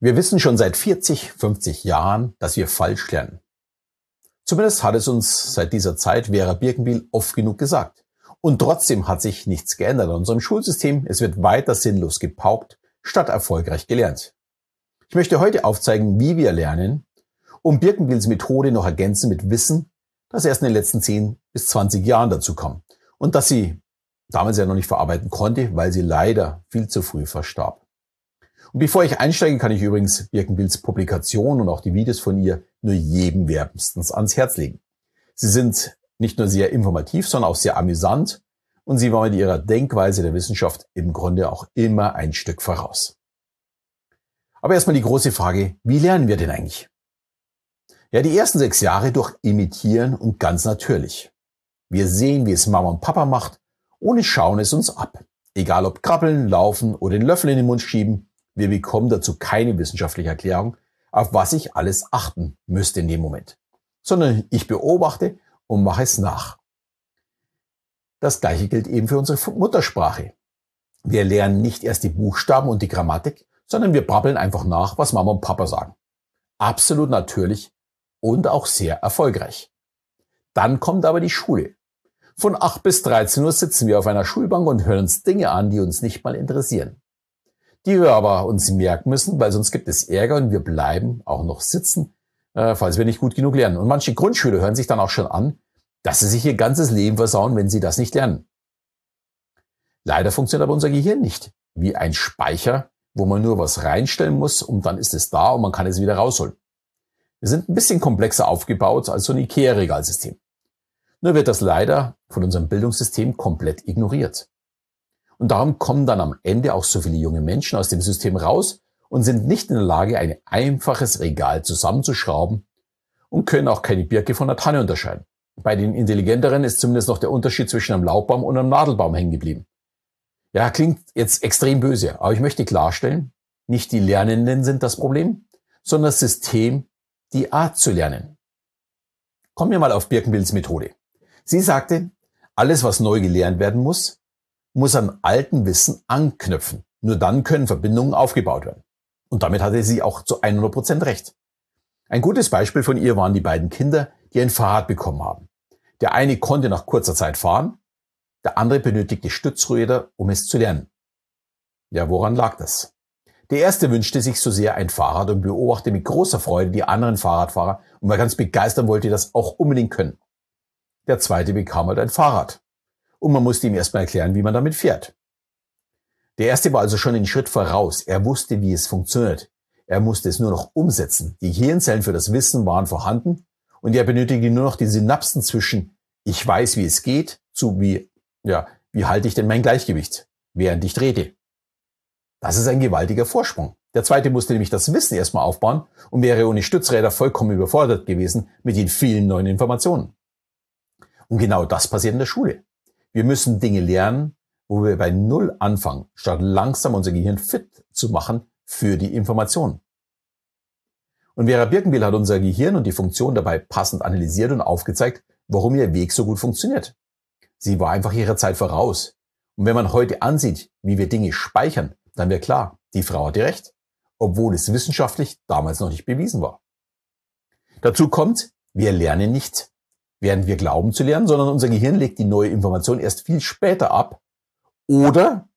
Wir wissen schon seit 40, 50 Jahren, dass wir falsch lernen. Zumindest hat es uns seit dieser Zeit Vera Birkenbiel oft genug gesagt. Und trotzdem hat sich nichts geändert an unserem Schulsystem. Es wird weiter sinnlos gepaukt, statt erfolgreich gelernt. Ich möchte heute aufzeigen, wie wir lernen, um Birkenbiels Methode noch ergänzen mit Wissen, das erst in den letzten 10 bis 20 Jahren dazu kam und das sie damals ja noch nicht verarbeiten konnte, weil sie leider viel zu früh verstarb. Und bevor ich einsteige, kann ich übrigens Birkenbilds Publikation und auch die Videos von ihr nur jedem wärmstens ans Herz legen. Sie sind nicht nur sehr informativ, sondern auch sehr amüsant und sie war mit ihrer Denkweise der Wissenschaft im Grunde auch immer ein Stück voraus. Aber erstmal die große Frage, wie lernen wir denn eigentlich? Ja, die ersten sechs Jahre durch Imitieren und ganz natürlich. Wir sehen, wie es Mama und Papa macht und schauen es uns ab. Egal ob krabbeln, laufen oder den Löffel in den Mund schieben, wir bekommen dazu keine wissenschaftliche Erklärung, auf was ich alles achten müsste in dem Moment, sondern ich beobachte und mache es nach. Das gleiche gilt eben für unsere Muttersprache. Wir lernen nicht erst die Buchstaben und die Grammatik, sondern wir brabbeln einfach nach, was Mama und Papa sagen. Absolut natürlich und auch sehr erfolgreich. Dann kommt aber die Schule. Von 8 bis 13 Uhr sitzen wir auf einer Schulbank und hören uns Dinge an, die uns nicht mal interessieren die wir aber uns merken müssen, weil sonst gibt es Ärger und wir bleiben auch noch sitzen, äh, falls wir nicht gut genug lernen. Und manche Grundschüler hören sich dann auch schon an, dass sie sich ihr ganzes Leben versauen, wenn sie das nicht lernen. Leider funktioniert aber unser Gehirn nicht wie ein Speicher, wo man nur was reinstellen muss und dann ist es da und man kann es wieder rausholen. Wir sind ein bisschen komplexer aufgebaut als so ein IKEA-Regalsystem. Nur wird das leider von unserem Bildungssystem komplett ignoriert. Und darum kommen dann am Ende auch so viele junge Menschen aus dem System raus und sind nicht in der Lage, ein einfaches Regal zusammenzuschrauben und können auch keine Birke von der Tanne unterscheiden. Bei den Intelligenteren ist zumindest noch der Unterschied zwischen einem Laubbaum und einem Nadelbaum hängen geblieben. Ja, klingt jetzt extrem böse, aber ich möchte klarstellen, nicht die Lernenden sind das Problem, sondern das System, die Art zu lernen. Kommen wir mal auf Birkenbilds Methode. Sie sagte, alles, was neu gelernt werden muss, muss an alten Wissen anknüpfen. Nur dann können Verbindungen aufgebaut werden. Und damit hatte sie auch zu 100 Prozent recht. Ein gutes Beispiel von ihr waren die beiden Kinder, die ein Fahrrad bekommen haben. Der eine konnte nach kurzer Zeit fahren, der andere benötigte Stützräder, um es zu lernen. Ja, woran lag das? Der erste wünschte sich so sehr ein Fahrrad und beobachtete mit großer Freude die anderen Fahrradfahrer und war ganz begeistert wollte das auch unbedingt können. Der zweite bekam halt ein Fahrrad und man musste ihm erstmal erklären, wie man damit fährt. Der erste war also schon einen Schritt voraus. Er wusste, wie es funktioniert. Er musste es nur noch umsetzen. Die Hirnzellen für das Wissen waren vorhanden und er benötigte nur noch die Synapsen zwischen ich weiß, wie es geht, zu wie, ja, wie halte ich denn mein Gleichgewicht, während ich trete. Das ist ein gewaltiger Vorsprung. Der zweite musste nämlich das Wissen erstmal aufbauen und wäre ohne Stützräder vollkommen überfordert gewesen mit den vielen neuen Informationen. Und genau das passiert in der Schule. Wir müssen Dinge lernen, wo wir bei Null anfangen, statt langsam unser Gehirn fit zu machen für die Information. Und Vera Birkenbiel hat unser Gehirn und die Funktion dabei passend analysiert und aufgezeigt, warum ihr Weg so gut funktioniert. Sie war einfach ihrer Zeit voraus. Und wenn man heute ansieht, wie wir Dinge speichern, dann wäre klar, die Frau hatte recht, obwohl es wissenschaftlich damals noch nicht bewiesen war. Dazu kommt, wir lernen nicht während wir glauben zu lernen, sondern unser Gehirn legt die neue Information erst viel später ab oder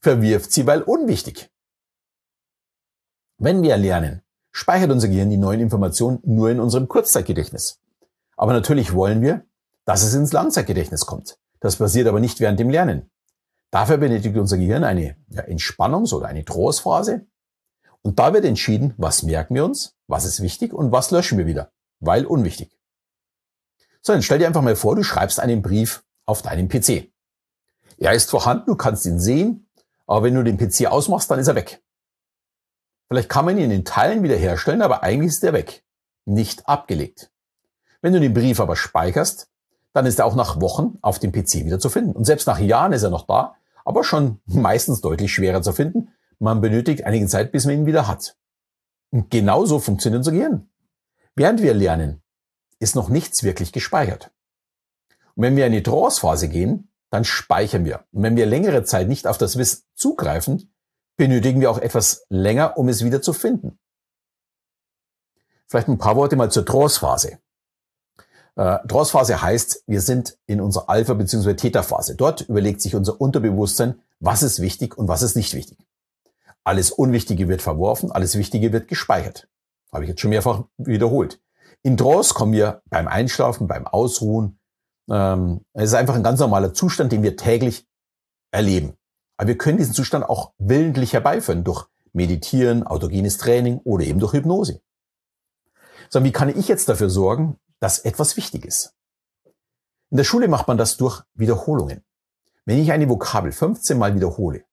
verwirft sie, weil unwichtig. Wenn wir lernen, speichert unser Gehirn die neuen Informationen nur in unserem Kurzzeitgedächtnis. Aber natürlich wollen wir, dass es ins Langzeitgedächtnis kommt. Das passiert aber nicht während dem Lernen. Dafür benötigt unser Gehirn eine ja, Entspannungs- oder eine Trostphase. Und da wird entschieden, was merken wir uns, was ist wichtig und was löschen wir wieder, weil unwichtig. So, dann stell dir einfach mal vor, du schreibst einen Brief auf deinem PC. Er ist vorhanden, du kannst ihn sehen, aber wenn du den PC ausmachst, dann ist er weg. Vielleicht kann man ihn in Teilen wiederherstellen, aber eigentlich ist er weg. Nicht abgelegt. Wenn du den Brief aber speicherst, dann ist er auch nach Wochen auf dem PC wieder zu finden. Und selbst nach Jahren ist er noch da, aber schon meistens deutlich schwerer zu finden. Man benötigt einige Zeit, bis man ihn wieder hat. Und genauso funktioniert unser Gehirn. Während wir lernen, ist noch nichts wirklich gespeichert. Und wenn wir in die Trance-Phase gehen, dann speichern wir. Und wenn wir längere Zeit nicht auf das Wissen zugreifen, benötigen wir auch etwas länger, um es wieder zu finden. Vielleicht ein paar Worte mal zur Trance-Phase. Äh, Trance-Phase heißt, wir sind in unserer Alpha- bzw. Theta-Phase. Dort überlegt sich unser Unterbewusstsein, was ist wichtig und was ist nicht wichtig. Alles Unwichtige wird verworfen, alles Wichtige wird gespeichert. Habe ich jetzt schon mehrfach wiederholt. In Trance kommen wir beim Einschlafen, beim Ausruhen. Ähm, es ist einfach ein ganz normaler Zustand, den wir täglich erleben. Aber wir können diesen Zustand auch willentlich herbeiführen durch Meditieren, autogenes Training oder eben durch Hypnose. So, wie kann ich jetzt dafür sorgen, dass etwas wichtig ist? In der Schule macht man das durch Wiederholungen. Wenn ich eine Vokabel 15 Mal wiederhole,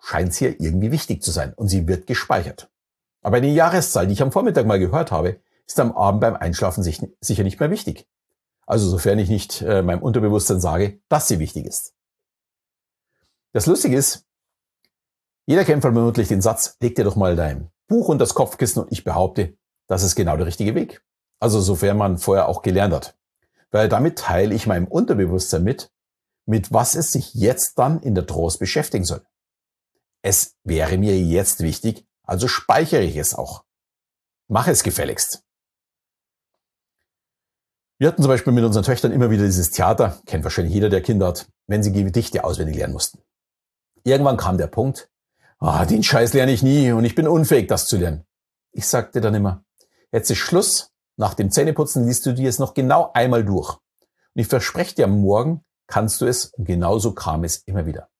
scheint sie ja irgendwie wichtig zu sein und sie wird gespeichert. Aber eine Jahreszahl, die ich am Vormittag mal gehört habe, ist am Abend beim Einschlafen sicher nicht mehr wichtig. Also sofern ich nicht äh, meinem Unterbewusstsein sage, dass sie wichtig ist. Das Lustige ist, jeder kennt vermutlich den Satz, leg dir doch mal dein Buch und das Kopfkissen und ich behaupte, das ist genau der richtige Weg. Also sofern man vorher auch gelernt hat. Weil damit teile ich meinem Unterbewusstsein mit, mit was es sich jetzt dann in der Trance beschäftigen soll. Es wäre mir jetzt wichtig, also speichere ich es auch. Mache es gefälligst. Wir hatten zum Beispiel mit unseren Töchtern immer wieder dieses Theater, kennt wahrscheinlich jeder, der Kinder hat, wenn sie Gedichte auswendig lernen mussten. Irgendwann kam der Punkt, ah, den Scheiß lerne ich nie und ich bin unfähig, das zu lernen. Ich sagte dann immer, jetzt ist Schluss, nach dem Zähneputzen liest du dir es noch genau einmal durch. Und ich verspreche dir, morgen kannst du es und genauso kam es immer wieder.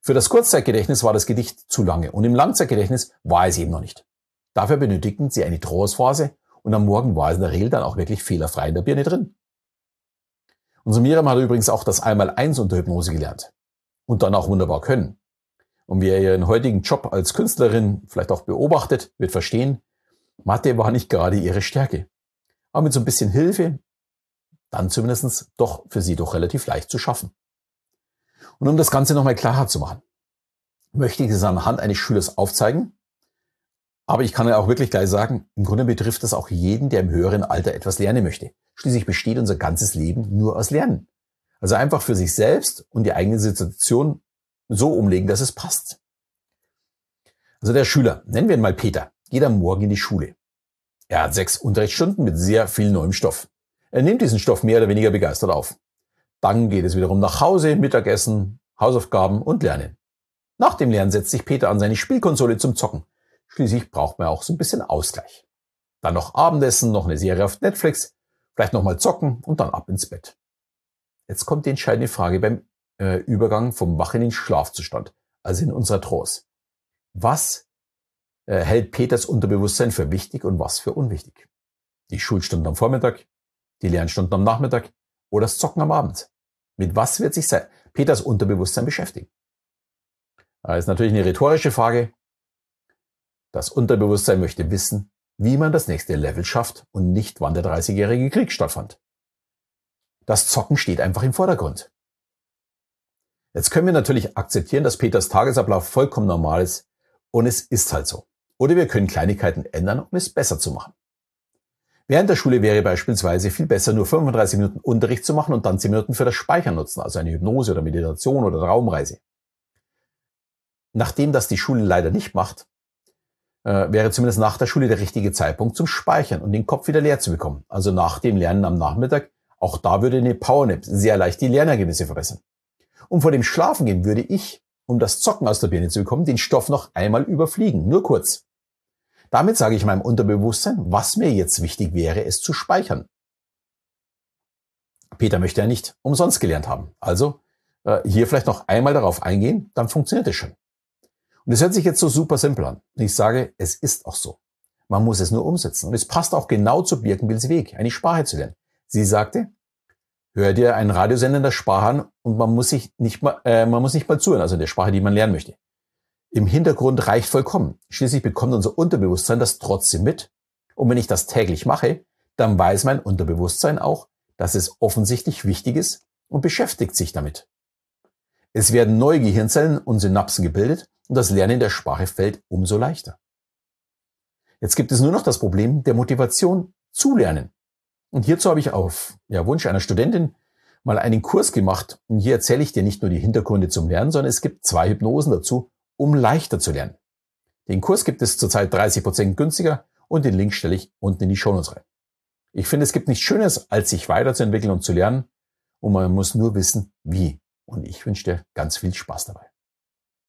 Für das Kurzzeitgedächtnis war das Gedicht zu lange und im Langzeitgedächtnis war es eben noch nicht. Dafür benötigten sie eine Trance-Phase und am Morgen war es in der Regel dann auch wirklich fehlerfrei in der Birne drin. Unser Miriam hat übrigens auch das Einmal-Eins unter Hypnose gelernt und dann auch wunderbar können. Und wer ihren heutigen Job als Künstlerin vielleicht auch beobachtet, wird verstehen, Mathe war nicht gerade ihre Stärke. Aber mit so ein bisschen Hilfe, dann zumindest doch für sie doch relativ leicht zu schaffen. Und um das Ganze nochmal klarer zu machen, möchte ich es anhand eines Schülers aufzeigen, aber ich kann ja auch wirklich gleich sagen, im Grunde betrifft das auch jeden, der im höheren Alter etwas lernen möchte. Schließlich besteht unser ganzes Leben nur aus Lernen. Also einfach für sich selbst und die eigene Situation so umlegen, dass es passt. Also der Schüler, nennen wir ihn mal Peter, geht am Morgen in die Schule. Er hat sechs Unterrichtsstunden mit sehr viel neuem Stoff. Er nimmt diesen Stoff mehr oder weniger begeistert auf. Dann geht es wiederum nach Hause, Mittagessen, Hausaufgaben und Lernen. Nach dem Lernen setzt sich Peter an seine Spielkonsole zum Zocken. Schließlich braucht man auch so ein bisschen Ausgleich. Dann noch Abendessen, noch eine Serie auf Netflix, vielleicht nochmal zocken und dann ab ins Bett. Jetzt kommt die entscheidende Frage beim äh, Übergang vom Wach in den Schlafzustand, also in unserer Trance. Was äh, hält Peters Unterbewusstsein für wichtig und was für unwichtig? Die Schulstunden am Vormittag, die Lernstunden am Nachmittag oder das Zocken am Abend? Mit was wird sich Peters Unterbewusstsein beschäftigen? Das ist natürlich eine rhetorische Frage, das Unterbewusstsein möchte wissen, wie man das nächste Level schafft und nicht, wann der 30-jährige Krieg stattfand. Das Zocken steht einfach im Vordergrund. Jetzt können wir natürlich akzeptieren, dass Peters Tagesablauf vollkommen normal ist und es ist halt so. Oder wir können Kleinigkeiten ändern, um es besser zu machen. Während der Schule wäre beispielsweise viel besser, nur 35 Minuten Unterricht zu machen und dann 10 Minuten für das Speichern nutzen, also eine Hypnose oder Meditation oder Raumreise. Nachdem das die Schule leider nicht macht, äh, wäre zumindest nach der Schule der richtige Zeitpunkt zum Speichern und den Kopf wieder leer zu bekommen. Also nach dem Lernen am Nachmittag, auch da würde eine Powernap sehr leicht die Lernergebnisse verbessern. Und vor dem Schlafengehen würde ich, um das Zocken aus der Birne zu bekommen, den Stoff noch einmal überfliegen, nur kurz. Damit sage ich meinem Unterbewusstsein, was mir jetzt wichtig wäre, es zu speichern. Peter möchte ja nicht umsonst gelernt haben. Also äh, hier vielleicht noch einmal darauf eingehen, dann funktioniert es schon. Und es hört sich jetzt so super simpel an. Und ich sage, es ist auch so. Man muss es nur umsetzen. Und es passt auch genau zu Birkenbills Weg, eine Sprache zu lernen. Sie sagte, hör dir einen Radiosender in der Sprache an und man muss sich nicht mal, äh, man muss nicht mal zuhören, also in der Sprache, die man lernen möchte. Im Hintergrund reicht vollkommen. Schließlich bekommt unser Unterbewusstsein das trotzdem mit. Und wenn ich das täglich mache, dann weiß mein Unterbewusstsein auch, dass es offensichtlich wichtig ist und beschäftigt sich damit. Es werden neue Gehirnzellen und Synapsen gebildet und das Lernen der Sprache fällt umso leichter. Jetzt gibt es nur noch das Problem der Motivation zu lernen. Und hierzu habe ich auf ja, Wunsch einer Studentin mal einen Kurs gemacht. Und hier erzähle ich dir nicht nur die Hintergründe zum Lernen, sondern es gibt zwei Hypnosen dazu, um leichter zu lernen. Den Kurs gibt es zurzeit 30 Prozent günstiger und den Link stelle ich unten in die Shownotes rein. Ich finde, es gibt nichts Schönes, als sich weiterzuentwickeln und zu lernen und man muss nur wissen, wie. Und ich wünsche dir ganz viel Spaß dabei.